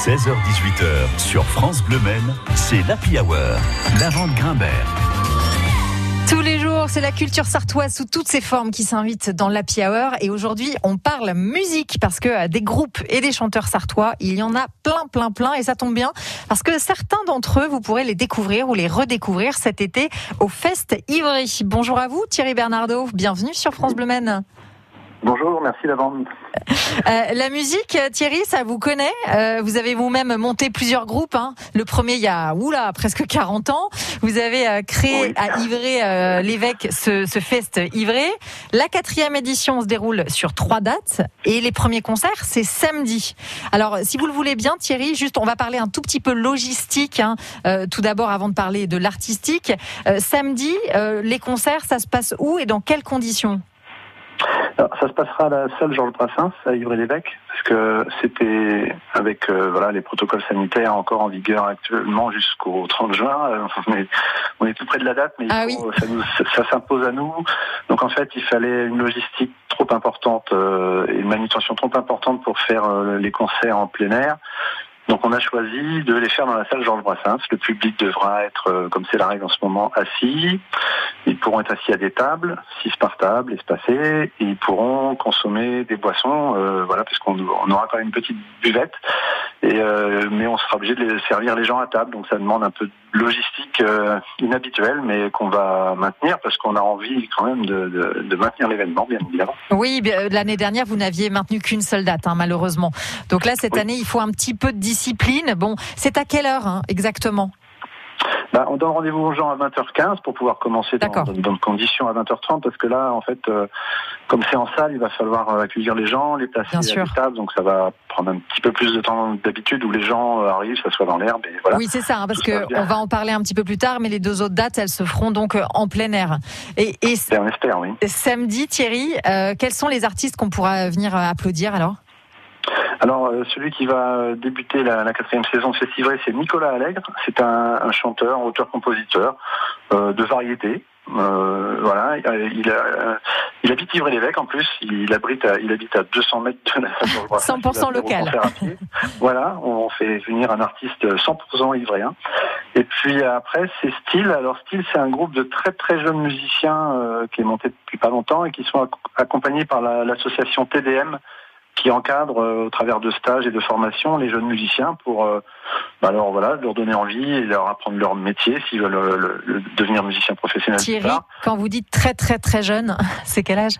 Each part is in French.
16h-18h sur France Bleu Maine, c'est l'Happy Hour. La vente Grimbert. Tous les jours, c'est la culture sartoise sous toutes ses formes qui s'invite dans l'Happy Hour. Et aujourd'hui, on parle musique parce que des groupes et des chanteurs sartois, il y en a plein, plein, plein. Et ça tombe bien parce que certains d'entre eux, vous pourrez les découvrir ou les redécouvrir cet été au Fest Ivry. Bonjour à vous, Thierry Bernardo. Bienvenue sur France Bleu Maine. Bonjour, merci d'avance. Euh, la musique, Thierry, ça vous connaît euh, Vous avez vous-même monté plusieurs groupes. Hein. Le premier, il y a oula, presque 40 ans. Vous avez euh, créé Oui. à Ivray euh, l'évêque ce, ce fest Ivray. La quatrième édition se déroule sur trois dates et les premiers concerts, c'est samedi. Alors, si vous le voulez bien, Thierry, juste, on va parler un tout petit peu logistique. Hein. Euh, tout d'abord, avant de parler de l'artistique. Euh, samedi, euh, les concerts, ça se passe où et dans quelles conditions? Alors, ça se passera à la salle Georges Brassens à Ivry-l'Évêque, parce que c'était avec euh, voilà les protocoles sanitaires encore en vigueur actuellement jusqu'au 30 juin. Euh, on, est, on est tout près de la date, mais Ah faut- ça, nous- ça s'impose à nous. Donc en fait, il fallait une logistique trop importante euh, et une manutention trop importante pour faire euh, les concerts en plein air. Donc on a choisi de les faire dans la salle Georges Brassens. Le public devra être, euh, comme c'est la règle en ce moment, assis. Ils pourront être assis à des tables, six par table, espacées, et ils pourront consommer des boissons, euh, voilà, parce qu'on on aura quand même une petite buvette, et euh, mais on sera obligé de les servir les gens à table, donc ça demande un peu de logistique euh, inhabituelle, mais qu'on va maintenir parce qu'on a envie quand même de, de, de maintenir l'événement, bien évidemment. Oui, euh, l'année dernière, vous n'aviez maintenu qu'une seule date, hein, malheureusement. Donc là, cette Oui. année, il faut un petit peu de discipline. Bon, c'est à quelle heure hein, exactement? Bah, on donne rendez-vous aux gens à 20h15 pour pouvoir commencer dans, D'accord. dans, dans de conditions à 20h30 parce que là, en fait, euh, comme c'est en salle, il va falloir euh, accueillir les gens, les placer Bien à sûr. des tables, donc ça va prendre un petit peu plus de temps d'habitude où les gens euh, arrivent, ça soit dans l'herbe et voilà. Oui, c'est ça, hein, parce Tout ça que bien. on va en parler un petit peu plus tard, mais les deux autres dates, elles se feront donc en plein air. Et, on espère, oui. samedi, Thierry, euh, quels sont les artistes qu'on pourra venir applaudir alors? Alors, euh, celui qui va débuter la, la quatrième saison de Festival, c'est Nicolas Allègre. C'est un, un chanteur, auteur-compositeur euh, de variété. Euh, voilà, il, il, a, il habite Ivry-l'Évêque en plus. Il habite à, il habite à 200 mètres de la salle Georges Brassens. 100% Il va venir au local. voilà, on fait venir un artiste 100% ivréen. Et puis après, c'est Style. Alors Style, c'est un groupe de très très jeunes musiciens euh, qui est monté depuis pas longtemps et qui sont ac- accompagnés par la- l'association TDM qui encadre euh, au travers de stages et de formations les jeunes musiciens pour euh, bah alors voilà leur donner envie et leur apprendre leur métier s'ils veulent euh, le- le- devenir musicien professionnel Thierry, quand vous dites très très très jeune, c'est quel âge?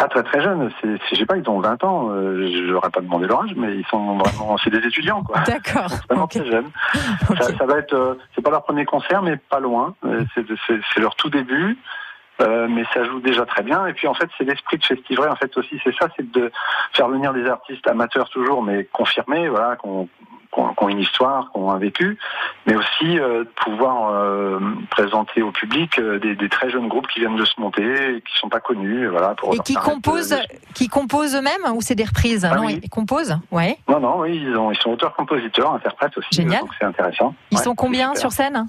Ah très très jeunes, c'est c'est- je sais pas ils ont 20 ans, euh, je n'aurais pas demandé leur âge mais ils sont vraiment c'est des étudiants quoi. D'accord. Vraiment très jeunes. ça va être, euh, c'est pas leur premier concert, mais pas loin. Euh, c'est c'est- c'est leur tout début, euh, mais ça joue déjà très bien. Et puis en fait, c'est l'esprit de Festivray. En fait aussi, c'est ça, c'est de faire venir des artistes amateurs toujours, mais confirmés, voilà, qu'on qui ont une histoire, qui ont un vécu, mais aussi euh, de pouvoir euh, présenter au public euh, des, des très jeunes groupes qui viennent de se monter, et qui sont pas connus, voilà, pour Et qui composent, qui composent eux-mêmes ou c'est des reprises? Ah Non, oui. ils composent. Ouais. Non, non, oui, ils, ont, ils sont auteurs, compositeurs, interprètes aussi, Génial. donc c'est intéressant. Ils Ouais, sont combien sur scène?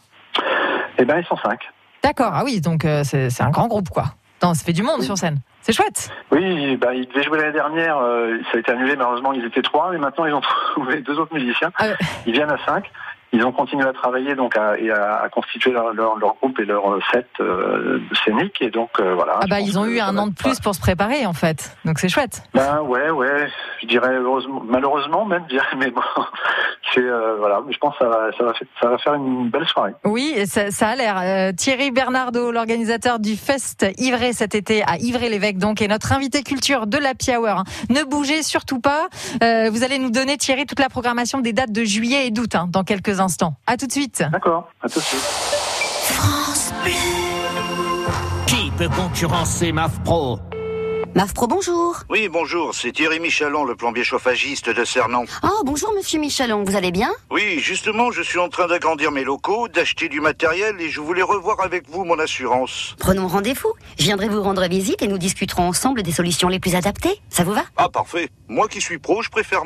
Eh ben, ils sont cinq. D'accord. Ah oui, donc euh, c'est un grand groupe quoi. Non, ça fait du monde sur scène. C'est chouette. Oui, bah, ils devaient jouer l'année dernière, euh, ça a été annulé, malheureusement ils étaient trois, mais maintenant ils ont trouvé deux autres musiciens. Ah ouais. Ils viennent à cinq. Ils ont continué à travailler donc à, et à, à constituer leur, leur, leur groupe et leur euh, set euh, scénique et donc euh, voilà. Ah bah ils ont eu un an de plus pour se préparer en fait. Donc c'est chouette. Ben ouais, ouais, je dirais heureusement, malheureusement même, je dirais, mais bon, c'est euh, voilà, je pense que ça va, ça va, faire, ça va faire une belle soirée. Oui, ça, ça a l'air. Thierry Bernardo, l'organisateur du Fest Ivray cet été à Ivray-l'Évêque, donc, est notre invité culture de la Hour. Ne bougez surtout pas. Vous allez nous donner, Thierry, toute la programmation des dates de juillet et d'août hein, dans quelques instants. À tout de suite. D'accord, à tout de suite. Qui peut concurrencer MAF Pro MAF Pro, bonjour. Oui, bonjour, c'est Thierry Michalon, le plombier chauffagiste de Cernan. Oh, bonjour, monsieur Michalon, vous allez bien? Oui, justement, je suis en train d'agrandir mes locaux, d'acheter du matériel et je voulais revoir avec vous mon assurance. Prenons rendez-vous. Je viendrai vous rendre visite et nous discuterons ensemble des solutions les plus adaptées. Ça vous va? Ah, parfait. Moi qui suis pro, je préfère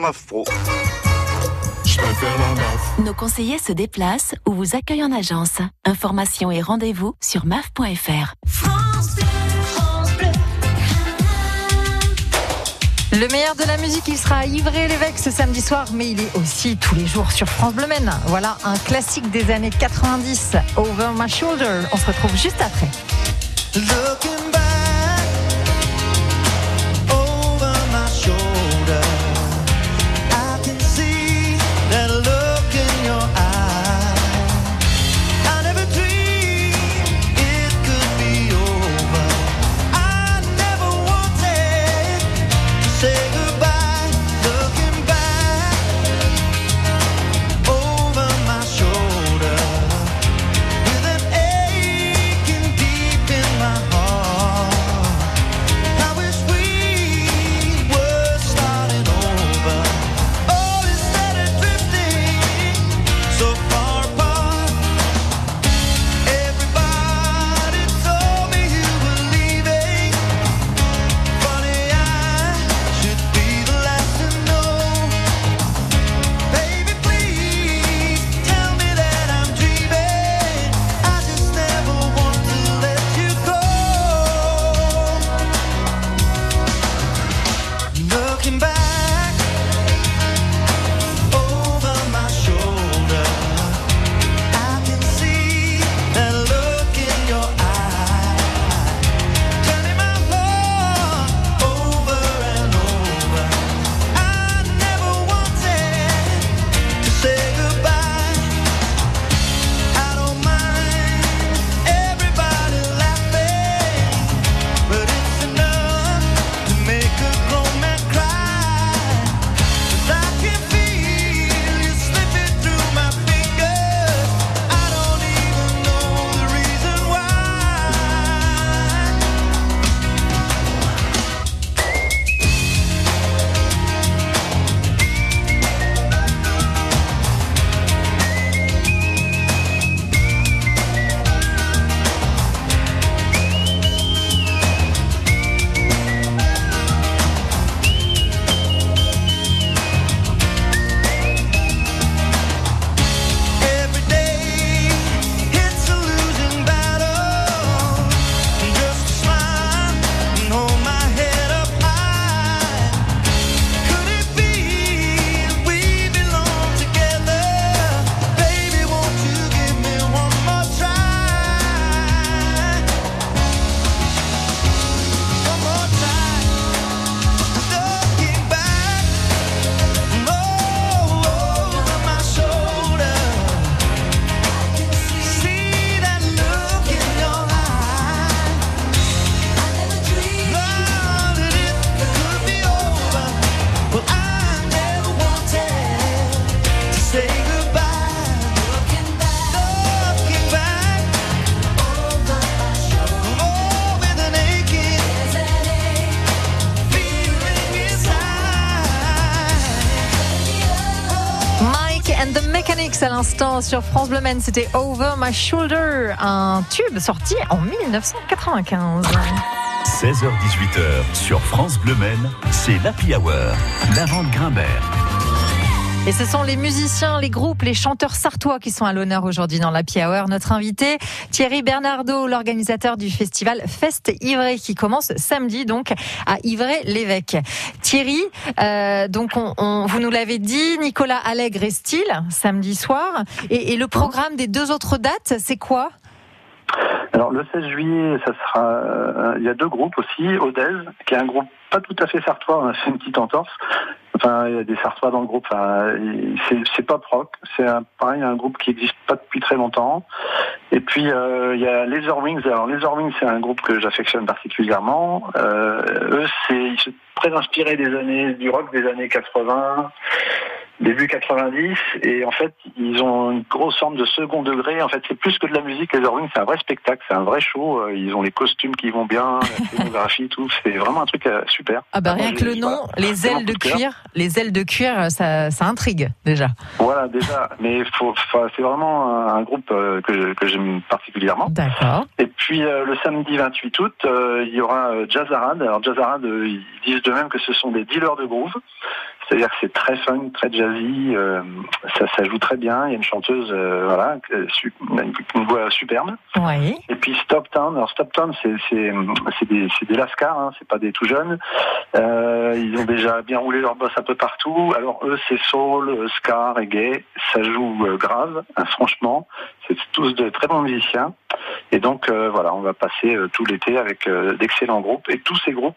MAF. Nos conseillers se déplacent ou vous accueillent en agence. Informations et rendez-vous sur maf.fr. Le meilleur de la musique, il sera à Ivry-l'Évêque ce samedi soir, mais il est aussi tous les jours sur France Bleu Maine. Voilà un classique des années 90, Over My Shoulder. On se retrouve juste après. Looking l'instant sur France Bleu c'était Over My Shoulder, un tube sorti en 1995. 16h-18h sur France Bleu c'est l'Happy Hour. Lavande Grimbert. Et ce sont les musiciens, les groupes, les chanteurs sartois qui sont à l'honneur aujourd'hui dans l'Happy Hour. Notre invité, Thierry Bernardo, l'organisateur du festival Fest Ivray qui commence samedi donc à Ivray-l'Évêque. Thierry, euh, donc on, on- vous nous l'avez dit, Nicolas Allègre et Style, samedi soir. Et, et le programme des deux autres dates, c'est quoi? Alors le 16 juillet, ça sera. euh, il y a deux groupes aussi. Odez, qui est un groupe pas tout à fait sartois. On a fait une petite entorse. Il y a des sartois dans le groupe. C'est pop rock. C'est un, pareil un groupe qui existe pas depuis très longtemps. Et puis euh, il y a Laser Wings. Alors Laser Wings, c'est un groupe que j'affectionne particulièrement. Euh, eux, c'est ils sont très inspirés des années du rock des années 80 début 90 et en fait ils ont une grosse forme de second degré en fait c'est plus que de la musique les Wings c'est un vrai spectacle c'est un vrai show Euh, ils ont les costumes qui vont bien la scénographie tout c'est vraiment un truc euh, super Ah bah Moi, rien que le nom, les ailes de cœur. cuir, les ailes de cuir, ça, ça intrigue déjà. voilà déjà mais faut, c'est vraiment un, groupe euh, que, que j'aime particulièrement D'accord. Et puis euh, le samedi 28 août, euh, il y aura euh, Jazzarad. Alors Jazzarad, euh, ils disent de même que ce sont des dealers de groove. C'est-à-dire que c'est très fun, très jazzy, euh, ça, ça joue très bien. Il y a une chanteuse, euh, voilà, une, une voix superbe. Oui. Et puis Stop Town, alors Stop Town, c'est des des lascars, hein, c'est pas des tout jeunes. Euh, ils ont déjà bien roulé leur boss un peu partout. Alors eux, c'est soul, euh, ska, reggae, ça joue euh, grave, hein, franchement. C'est tous de très bons musiciens. Et donc euh, voilà, on va passer euh, tout l'été avec euh, d'excellents groupes. Et tous ces groupes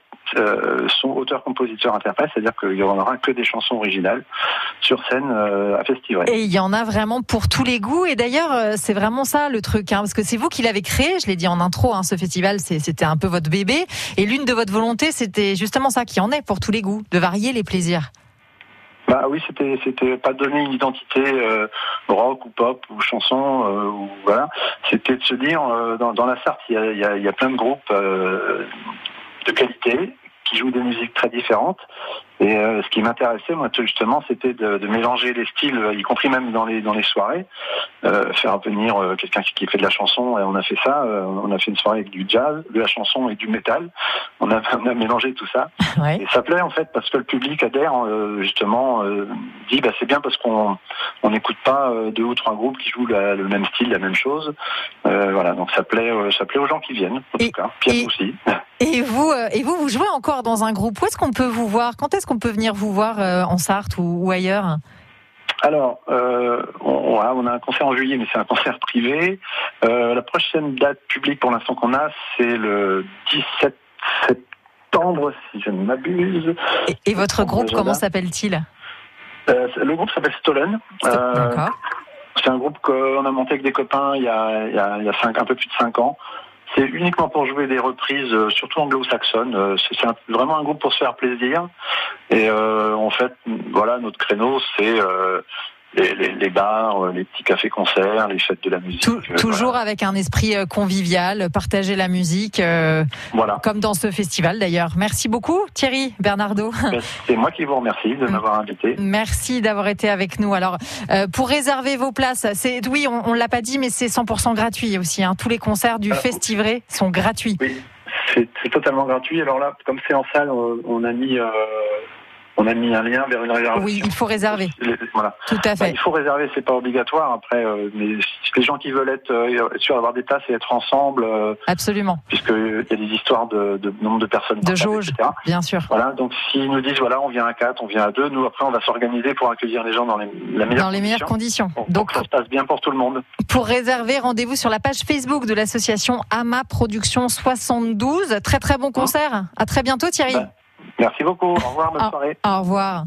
sont auteurs, compositeurs, interprètes, c'est-à-dire qu'il y en aura que des chansons originales sur scène à Festivray. Et il y en a vraiment pour tous les goûts. Et d'ailleurs, c'est vraiment ça le truc, hein, parce que c'est vous qui l'avez créé. Je l'ai dit en intro, hein, ce festival, c'était un peu votre bébé. Et l'une de votre volonté, c'était justement ça, qui en est pour tous les goûts, de varier les plaisirs. Bah oui, c'était c'était pas donner une identité euh, rock ou pop ou chanson euh, ou voilà. C'était de se dire euh, dans, la Sarthe, il y a, plein de groupes de qualité qui jouent des musiques très différentes. Et euh, ce qui m'intéressait, moi, justement, c'était de, de mélanger les styles, y compris même dans les dans les soirées, euh, faire venir euh, quelqu'un qui, qui fait de la chanson. Et on a fait ça. euh, on a fait une soirée avec du jazz, de la chanson et du métal. On a, on a mélangé tout ça. Ouais. Et ça plaît en fait parce que le public adhère euh, justement, euh, dit bah c'est bien parce qu'on on n'écoute pas euh, deux ou trois groupes qui jouent la- le même style, la même chose. Euh, voilà, donc ça plaît, euh, ça plaît aux gens qui viennent en Et- tout cas. Et- nous aussi. Et vous, euh, et vous, vous jouez encore dans un groupe. Où est-ce qu'on peut vous voir? Quand est-ce qu'on peut venir vous voir euh, en Sarthe ou, ailleurs? Alors, euh, on, a un concert en juillet, mais c'est un concert privé. Euh, la prochaine date publique pour l'instant qu'on a, c'est le 17 septembre, si je ne m'abuse. Et, et votre groupe, comment s'appelle-t-il? Euh, le groupe s'appelle Stolen. D'accord. C'est un groupe qu'on a monté avec des copains il y a, il y a, il y a cinq, un peu plus de 5 ans. C'est uniquement pour jouer des reprises, euh, surtout anglo-saxonnes. Euh, C'est vraiment un groupe pour se faire plaisir. Et euh, en fait, voilà, notre créneau, c'est les, les, les bars, euh, les petits cafés-concerts, les fêtes de la musique. Euh, toujours avec un esprit euh, convivial, partager la musique, euh, Voilà. comme dans ce festival d'ailleurs. Merci beaucoup Thierry Bernardo. Ben, C'est moi qui vous remercie de m'avoir invité. Merci d'avoir été avec nous. Alors, euh, pour réserver vos places, c'est oui, on, on l'a pas dit, mais c'est 100% gratuit aussi. hein. Tous les concerts du Ah. Festivray sont gratuits. Oui, c'est c'est totalement gratuit. Alors là, comme c'est en salle, on, on a mis euh, on a mis un lien vers une réservation. Oui, il faut réserver. Voilà. Tout à Bah, fait. il faut réserver, c'est pas obligatoire. Après, euh, mais les gens qui veulent être, euh, sûrs d'avoir des places et être ensemble, euh, Absolument. puisqu'il y a des histoires de, de nombre de personnes, De jauge, etc. bien sûr. Voilà, donc s'ils nous disent voilà, on vient à 4, on vient à 2, nous après on va s'organiser pour accueillir les gens dans les, la meilleure Dans les meilleures conditions. Pour, pour Donc, que ça se passe bien pour tout le monde. pour réserver, rendez-vous sur la page Facebook de l'association AMA Production 72. Très très bon concert. À très bientôt Thierry. Bah, Merci beaucoup. Au revoir, bonne soirée. Au revoir.